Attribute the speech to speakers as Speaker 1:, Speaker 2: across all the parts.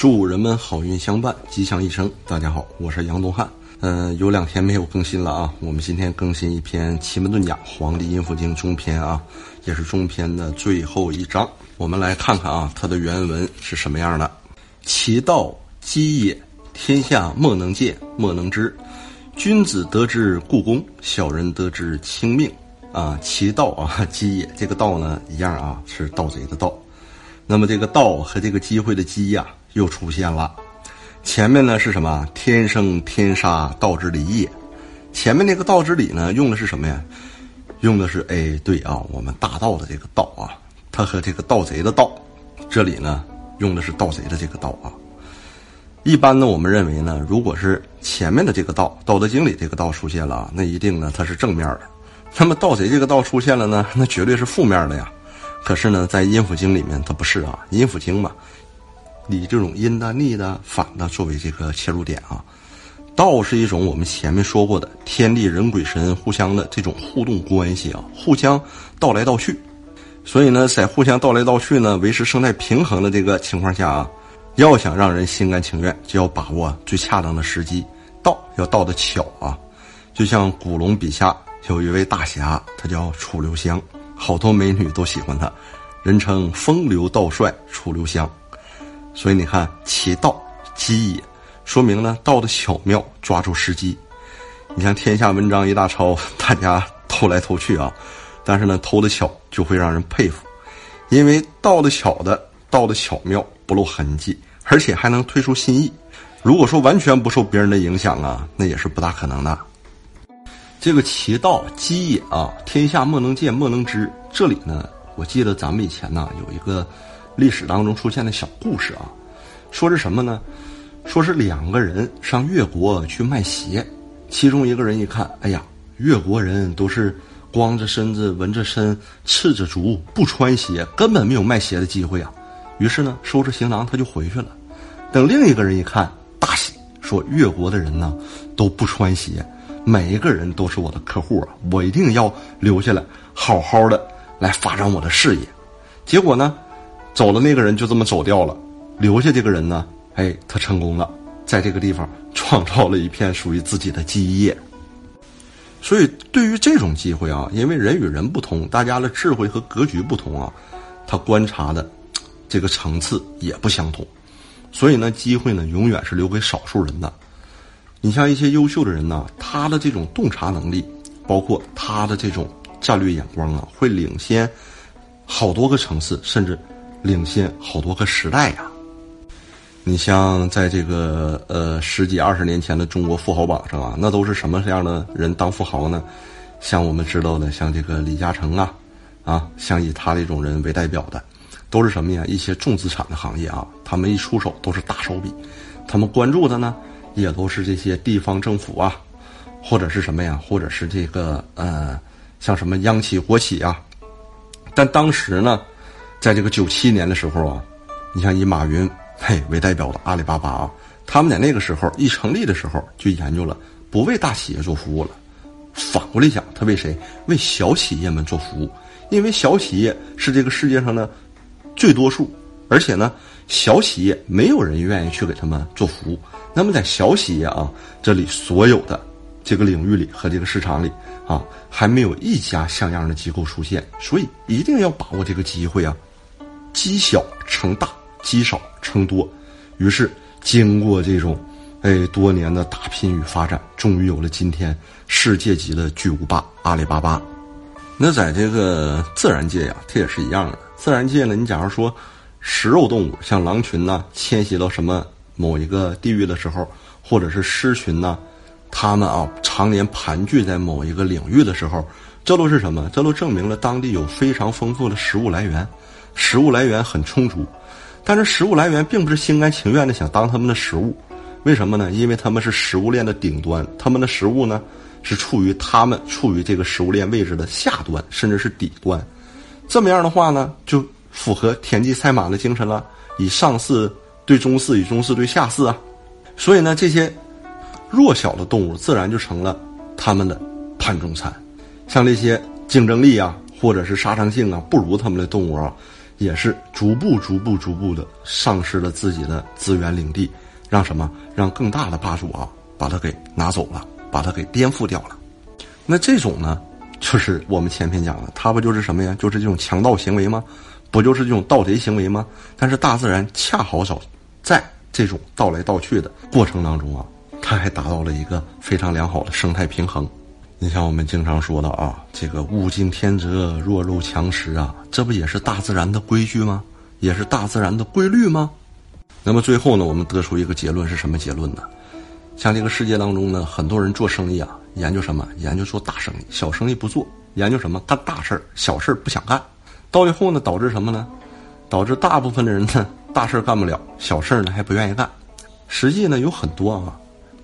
Speaker 1: 祝人们好运相伴，吉祥一生。大家好，我是杨东汉。嗯，有两天没有更新了啊。我们今天更新一篇《奇门遁甲·黄帝阴符经》中篇啊，也是中篇的最后一章。我们来看看啊，它的原文是什么样的：其道基也，天下莫能见，莫能知。君子得之故功，小人得之轻命。啊，其道啊，基也。这个道呢，一样啊，是盗贼的盗。那么这个道和这个机会的机呀，又出现了。前面呢是什么？天生天杀，道之理也。前面那个道之理呢，用的是什么呀？用的是哎，对啊，我们大道的这个道啊，它和这个盗贼的盗，这里呢用的是盗贼的这个道啊。一般呢，我们认为呢，如果是前面的这个道，《道德经》里这个道出现了，那一定呢它是正面的。那么盗贼这个道出现了呢，那绝对是负面的呀。可是呢，在阴府经里面它不是啊，阴府经嘛。以这种阴的、逆的、反的作为这个切入点啊，道是一种我们前面说过的天地人鬼神互相的这种互动关系啊，互相道来道去。所以呢，在互相道来道去呢，维持生态平衡的这个情况下啊，要想让人心甘情愿，就要把握最恰当的时机，道要道的巧啊。就像古龙笔下有一位大侠，他叫楚留香，好多美女都喜欢他，人称风流道帅楚留香。所以你看，其道机也，说明呢道的巧妙，抓住时机。你像天下文章一大抄，大家偷来偷去啊，但是呢偷的巧就会让人佩服，因为道的巧的道的巧妙不露痕迹，而且还能推出新意。如果说完全不受别人的影响啊，那也是不大可能的。这个其道机也啊，天下莫能见，莫能知。这里呢，我记得咱们以前呢有一个。历史当中出现的小故事啊，说是什么呢？说是两个人上越国去卖鞋，其中一个人一看，哎呀，越国人都是光着身子、纹着身、赤着足，不穿鞋，根本没有卖鞋的机会啊。于是呢，收拾行囊他就回去了。等另一个人一看，大喜，说越国的人呢都不穿鞋，每一个人都是我的客户啊，我一定要留下来，好好的来发展我的事业。结果呢？走的那个人就这么走掉了，留下这个人呢？哎，他成功了，在这个地方创造了一片属于自己的基业。所以，对于这种机会啊，因为人与人不同，大家的智慧和格局不同啊，他观察的这个层次也不相同。所以呢，机会呢，永远是留给少数人的。你像一些优秀的人呢，他的这种洞察能力，包括他的这种战略眼光啊，会领先好多个层次，甚至。领先好多个时代呀！你像在这个呃十几二十年前的中国富豪榜上啊，那都是什么样的人当富豪呢？像我们知道的，像这个李嘉诚啊，啊，像以他这种人为代表的，都是什么呀？一些重资产的行业啊，他们一出手都是大手笔，他们关注的呢，也都是这些地方政府啊，或者是什么呀？或者是这个呃，像什么央企国企啊。但当时呢？在这个九七年的时候啊，你像以马云嘿为代表的阿里巴巴啊，他们在那个时候一成立的时候就研究了不为大企业做服务了，反过来讲，他为谁？为小企业们做服务，因为小企业是这个世界上的最多数，而且呢，小企业没有人愿意去给他们做服务。那么在小企业啊，这里所有的这个领域里和这个市场里啊，还没有一家像样的机构出现，所以一定要把握这个机会啊。积小成大，积少成多，于是经过这种，哎多年的打拼与发展，终于有了今天世界级的巨无霸阿里巴巴。那在这个自然界呀，它也是一样的。自然界呢，你假如说食肉动物，像狼群呢，迁徙到什么某一个地域的时候，或者是狮群呢，它们啊常年盘踞在某一个领域的时候，这都是什么？这都证明了当地有非常丰富的食物来源。食物来源很充足，但是食物来源并不是心甘情愿的想当他们的食物，为什么呢？因为他们是食物链的顶端，他们的食物呢是处于他们处于这个食物链位置的下端，甚至是底端。这么样的话呢，就符合田忌赛马的精神了，以上巳对中巳，以中巳对下巳啊。所以呢，这些弱小的动物自然就成了他们的盘中餐，像这些竞争力啊，或者是杀伤性啊不如他们的动物啊。也是逐步、逐步、逐步的丧失了自己的资源领地，让什么？让更大的霸主啊，把它给拿走了，把它给颠覆掉了。那这种呢，就是我们前篇讲的，它不就是什么呀？就是这种强盗行为吗？不就是这种盗贼行为吗？但是大自然恰好少在这种盗来盗去的过程当中啊，它还达到了一个非常良好的生态平衡。你像我们经常说的啊，这个物竞天择，弱肉强食啊，这不也是大自然的规矩吗？也是大自然的规律吗？那么最后呢，我们得出一个结论是什么结论呢？像这个世界当中呢，很多人做生意啊，研究什么？研究做大生意，小生意不做；研究什么？干大事儿，小事儿不想干。到最后呢，导致什么呢？导致大部分的人呢，大事儿干不了，小事儿呢还不愿意干。实际呢，有很多啊，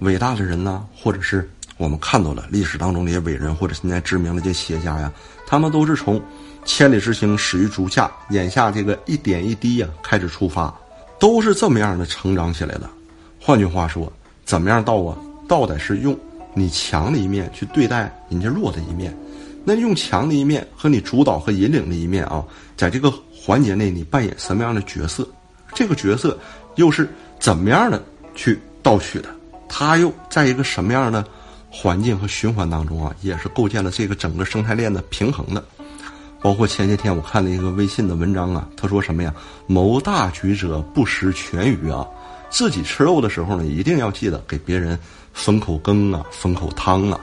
Speaker 1: 伟大的人呢，或者是。我们看到了历史当中那些伟人，或者现在知名的这些企业家呀，他们都是从千里之行始于足下，眼下这个一点一滴呀开始出发，都是这么样的成长起来的。换句话说，怎么样道啊？道得是用你强的一面去对待人家弱的一面，那用强的一面和你主导和引领的一面啊，在这个环节内你扮演什么样的角色？这个角色又是怎么样的去盗取的？他又在一个什么样的？环境和循环当中啊，也是构建了这个整个生态链的平衡的。包括前些天我看了一个微信的文章啊，他说什么呀？谋大局者不食全鱼啊，自己吃肉的时候呢，一定要记得给别人分口羹啊，分口汤啊。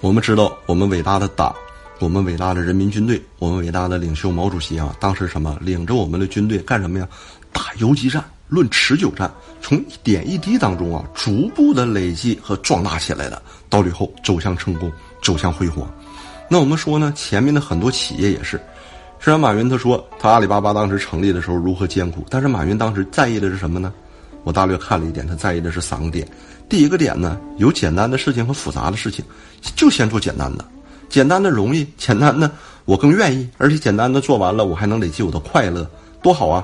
Speaker 1: 我们知道，我们伟大的党，我们伟大的人民军队，我们伟大的领袖毛主席啊，当时什么，领着我们的军队干什么呀？打游击战。论持久战，从一点一滴当中啊，逐步的累积和壮大起来的，到最后走向成功，走向辉煌。那我们说呢，前面的很多企业也是，虽然马云他说他阿里巴巴当时成立的时候如何艰苦，但是马云当时在意的是什么呢？我大略看了一点，他在意的是三个点。第一个点呢，有简单的事情和复杂的事情，就先做简单的，简单的容易，简单的我更愿意，而且简单的做完了，我还能累积我的快乐，多好啊！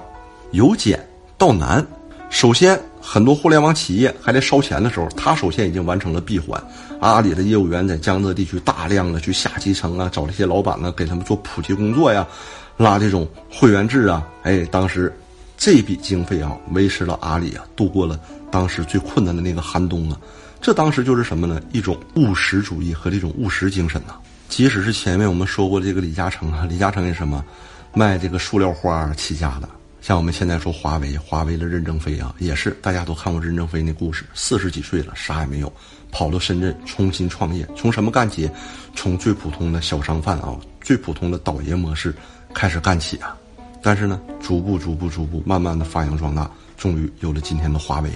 Speaker 1: 由简。到难，首先很多互联网企业还在烧钱的时候，他首先已经完成了闭环。阿里的业务员在江浙地区大量的去下基层啊，找这些老板呢，给他们做普及工作呀，拉这种会员制啊。哎，当时这笔经费啊，维持了阿里啊，度过了当时最困难的那个寒冬啊。这当时就是什么呢？一种务实主义和这种务实精神呐。即使是前面我们说过这个李嘉诚啊，李嘉诚是什么？卖这个塑料花起家的。像我们现在说华为，华为的任正非啊，也是大家都看过任正非那故事，四十几岁了，啥也没有，跑到深圳重新创业，从什么干起？从最普通的小商贩啊，最普通的倒爷模式开始干起啊。但是呢，逐步、逐步、逐步，慢慢的发扬壮大，终于有了今天的华为。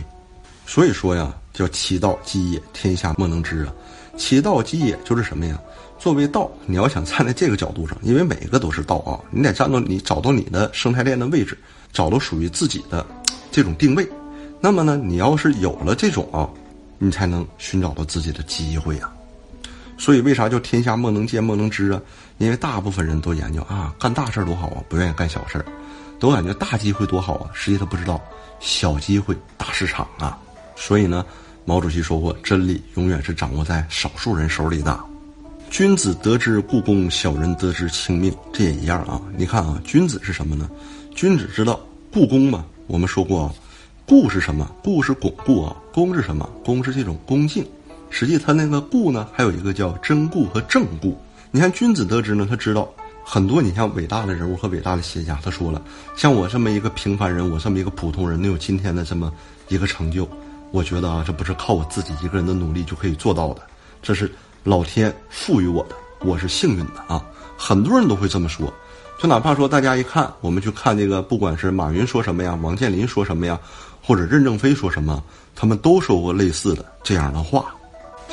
Speaker 1: 所以说呀，叫其道基也，天下莫能知啊。其道基也就是什么呀？作为道，你要想站在这个角度上，因为每个都是道啊，你得站到你找到你的生态链的位置，找到属于自己的这种定位。那么呢，你要是有了这种啊，你才能寻找到自己的机会啊。所以为啥叫天下莫能见莫能知啊？因为大部分人都研究啊，干大事儿多好啊，不愿意干小事儿，都感觉大机会多好啊，实际他不知道小机会大市场啊。所以呢，毛主席说过，真理永远是掌握在少数人手里的。君子得之故功，小人得之轻命，这也一样啊。你看啊，君子是什么呢？君子知道故功嘛。我们说过啊，故是什么？故是巩固啊。功是什么？功是这种恭敬。实际他那个固呢，还有一个叫真故和正固。你看君子得之呢，他知道很多。你像伟大的人物和伟大的企业家，他说了，像我这么一个平凡人，我这么一个普通人，能有今天的这么一个成就，我觉得啊，这不是靠我自己一个人的努力就可以做到的，这是。老天赋予我的，我是幸运的啊！很多人都会这么说，就哪怕说大家一看，我们去看这个，不管是马云说什么呀，王健林说什么呀，或者任正非说什么，他们都说过类似的这样的话。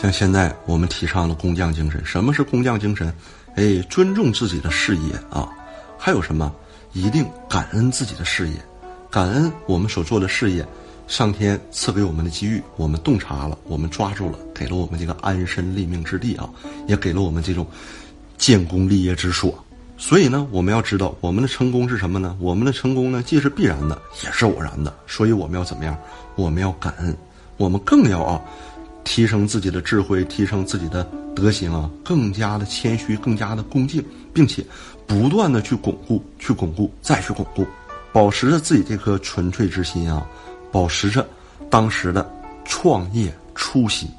Speaker 1: 像现在我们提倡了工匠精神，什么是工匠精神？哎，尊重自己的事业啊！还有什么？一定感恩自己的事业，感恩我们所做的事业。上天赐给我们的机遇，我们洞察了，我们抓住了，给了我们这个安身立命之地啊，也给了我们这种建功立业之所。所以呢，我们要知道我们的成功是什么呢？我们的成功呢，既是必然的，也是偶然的。所以我们要怎么样？我们要感恩，我们更要啊，提升自己的智慧，提升自己的德行啊，更加的谦虚，更加的恭敬，并且不断的去巩固，去巩固，再去巩固，保持着自己这颗纯粹之心啊，保持着当时的创业初心。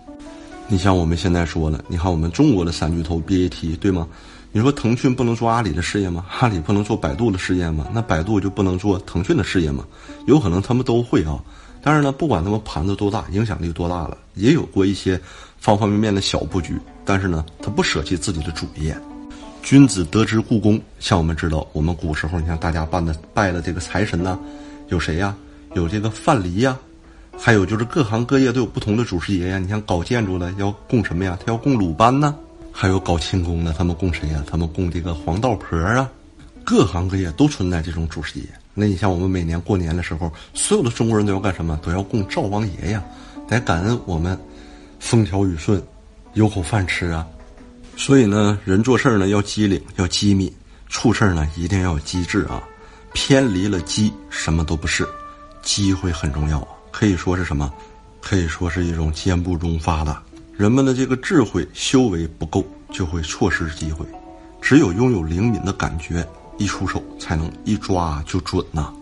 Speaker 1: 你像我们现在说了，你看我们中国的三巨头 BAT 对吗？你说腾讯不能做阿里的事业吗？阿里不能做百度的事业吗？那百度就不能做腾讯的事业吗？有可能他们都会啊。但是呢，不管他们盘子多大，影响力多大了，也有过一些方方面面的小布局。但是呢，他不舍弃自己的主业。君子得之故宫，像我们知道，我们古时候你看大家办的拜的这个财神呢，有谁呀？有这个范蠡呀，还有就是各行各业都有不同的祖师爷呀。你像搞建筑的要供什么呀？他要供鲁班呢。还有搞轻功的，他们供谁呀？他们供这个黄道婆啊。各行各业都存在这种祖师爷。那你像我们每年过年的时候，所有的中国人都要干什么？都要供灶王爷呀，得感恩我们风调雨顺，有口饭吃啊。所以呢，人做事儿呢要机灵，要机敏；处事儿呢一定要有机智啊。偏离了机，什么都不是。机会很重要啊，可以说是什么？可以说是一种坚不中发的。人们的这个智慧修为不够，就会错失机会。只有拥有灵敏的感觉，一出手才能一抓就准呐。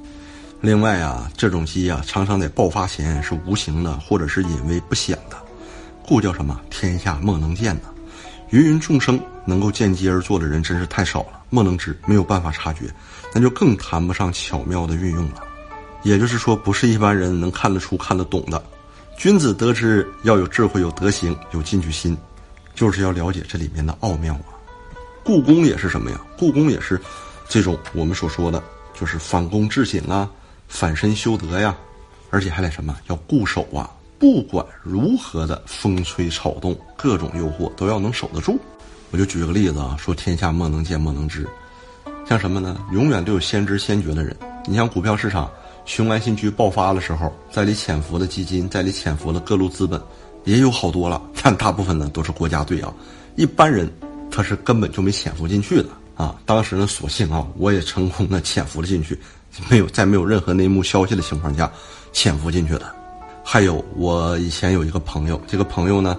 Speaker 1: 另外啊，这种机啊，常常在爆发前是无形的，或者是隐微不显的，故叫什么“天下莫能见”呐。芸芸众生能够见机而作的人真是太少了，莫能知，没有办法察觉，那就更谈不上巧妙的运用了。也就是说，不是一般人能看得出、看得懂的。君子得之要有智慧、有德行、有进取心，就是要了解这里面的奥妙啊。故宫也是什么呀？故宫也是这种我们所说的，就是反躬自省啊，反身修德呀，而且还得什么？要固守啊，不管如何的风吹草动，各种诱惑都要能守得住。我就举个例子啊，说天下莫能见，莫能知，像什么呢？永远都有先知先觉的人。你像股票市场。雄安新区爆发的时候，在里潜伏的基金，在里潜伏的各路资本，也有好多了，但大部分呢都是国家队啊，一般人他是根本就没潜伏进去的啊。当时呢，所幸啊，我也成功的潜伏了进去，没有在没有任何内幕消息的情况下潜伏进去的。还有我以前有一个朋友，这个朋友呢，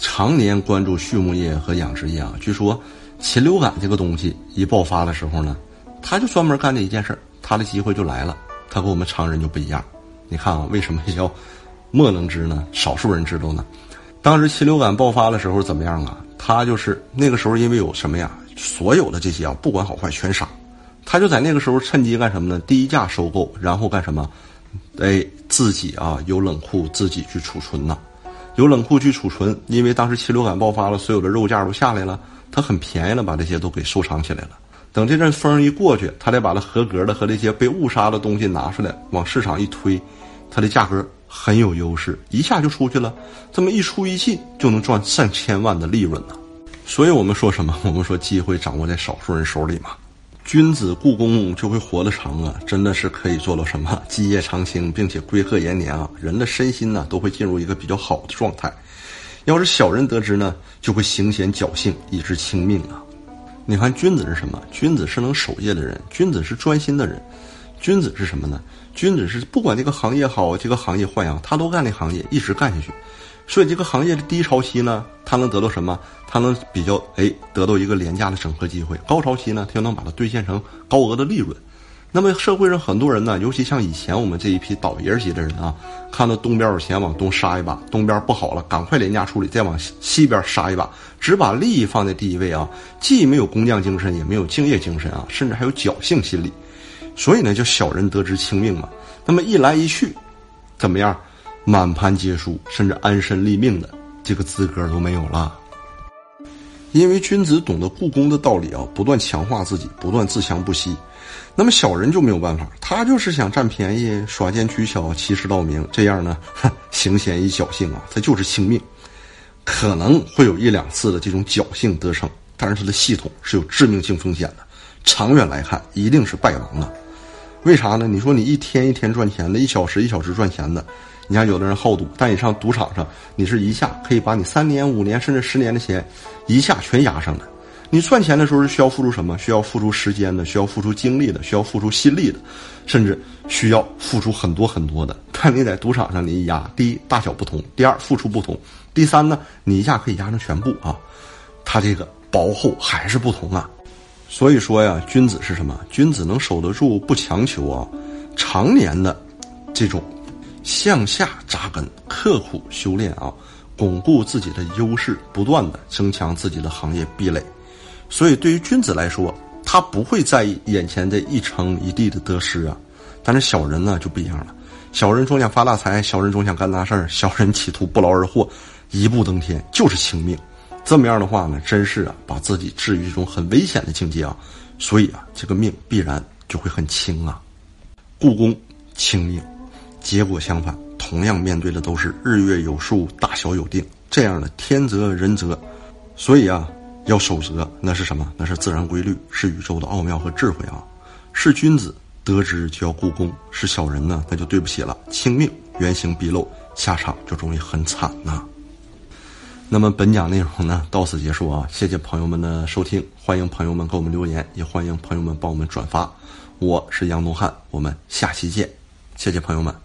Speaker 1: 常年关注畜牧业和养殖业啊，据说禽流感这个东西一爆发的时候呢，他就专门干这一件事儿，他的机会就来了。他和我们常人就不一样，你看啊，为什么叫 莫能知呢？少数人知道呢。当时禽流感爆发的时候怎么样啊？他就是那个时候因为有什么呀？所有的这些啊，不管好坏全杀。他就在那个时候趁机干什么呢？低价收购，然后干什么？哎，自己啊有冷库自己去储存呐，有冷库去储存。因为当时禽流感爆发了，所有的肉价都下来了，他很便宜的把这些都给收藏起来了。等这阵风一过去，他得把它合格的和那些被误杀的东西拿出来，往市场一推，它的价格很有优势，一下就出去了。这么一出一进，就能赚上千万的利润呢。所以我们说什么？我们说机会掌握在少数人手里嘛。君子故宫就会活得长啊，真的是可以做到什么？基业长青，并且归鹤延年啊。人的身心呢，都会进入一个比较好的状态。要是小人得知呢，就会行险侥幸，以致轻命啊。你看，君子是什么？君子是能守业的人，君子是专心的人，君子是什么呢？君子是不管这个行业好，这个行业坏啊，他都干那行业，一直干下去。所以这个行业的低潮期呢，他能得到什么？他能比较哎，得到一个廉价的整合机会。高潮期呢，他又能把它兑现成高额的利润。那么社会上很多人呢，尤其像以前我们这一批倒爷级的人啊，看到东边有钱往东杀一把，东边不好了，赶快廉价处理，再往西边杀一把，只把利益放在第一位啊，既没有工匠精神，也没有敬业精神啊，甚至还有侥幸心理，所以呢，叫小人得之轻命嘛。那么一来一去，怎么样，满盘皆输，甚至安身立命的这个资格都没有了。因为君子懂得故宫的道理啊，不断强化自己，不断自强不息。那么小人就没有办法，他就是想占便宜、耍奸取巧、欺世盗名，这样呢，行险以侥幸啊，他就是轻命，可能会有一两次的这种侥幸得逞，但是他的系统是有致命性风险的，长远来看一定是败亡的。为啥呢？你说你一天一天赚钱的，一小时一小时赚钱的，你看有的人好赌，但你上赌场上，你是一下可以把你三年、五年甚至十年的钱一下全压上了。你赚钱的时候是需要付出什么？需要付出时间的，需要付出精力的，需要付出心力的，甚至需要付出很多很多的。但你在赌场上，你一压，第一大小不同，第二付出不同，第三呢，你一下可以压成全部啊，它这个薄厚还是不同啊。所以说呀，君子是什么？君子能守得住，不强求啊，常年的这种向下扎根、刻苦修炼啊，巩固自己的优势，不断的增强自己的行业壁垒。所以，对于君子来说，他不会在意眼前的一城一地的得失啊。但是小人呢就不一样了。小人总想发大财，小人总想干大事儿，小人企图不劳而获，一步登天就是轻命。这么样的话呢，真是啊，把自己置于一种很危险的境界啊。所以啊，这个命必然就会很轻啊。故宫轻命，结果相反，同样面对的都是日月有数、大小有定这样的天择人择。所以啊，要守则，那是什么？那是自然规律，是宇宙的奥妙和智慧啊。是君子。得之就要故宫，是小人呢，那就对不起了，轻命，原形毕露，下场就容易很惨呐。那么本讲内容呢，到此结束啊，谢谢朋友们的收听，欢迎朋友们给我们留言，也欢迎朋友们帮我们转发。我是杨东汉，我们下期见，谢谢朋友们。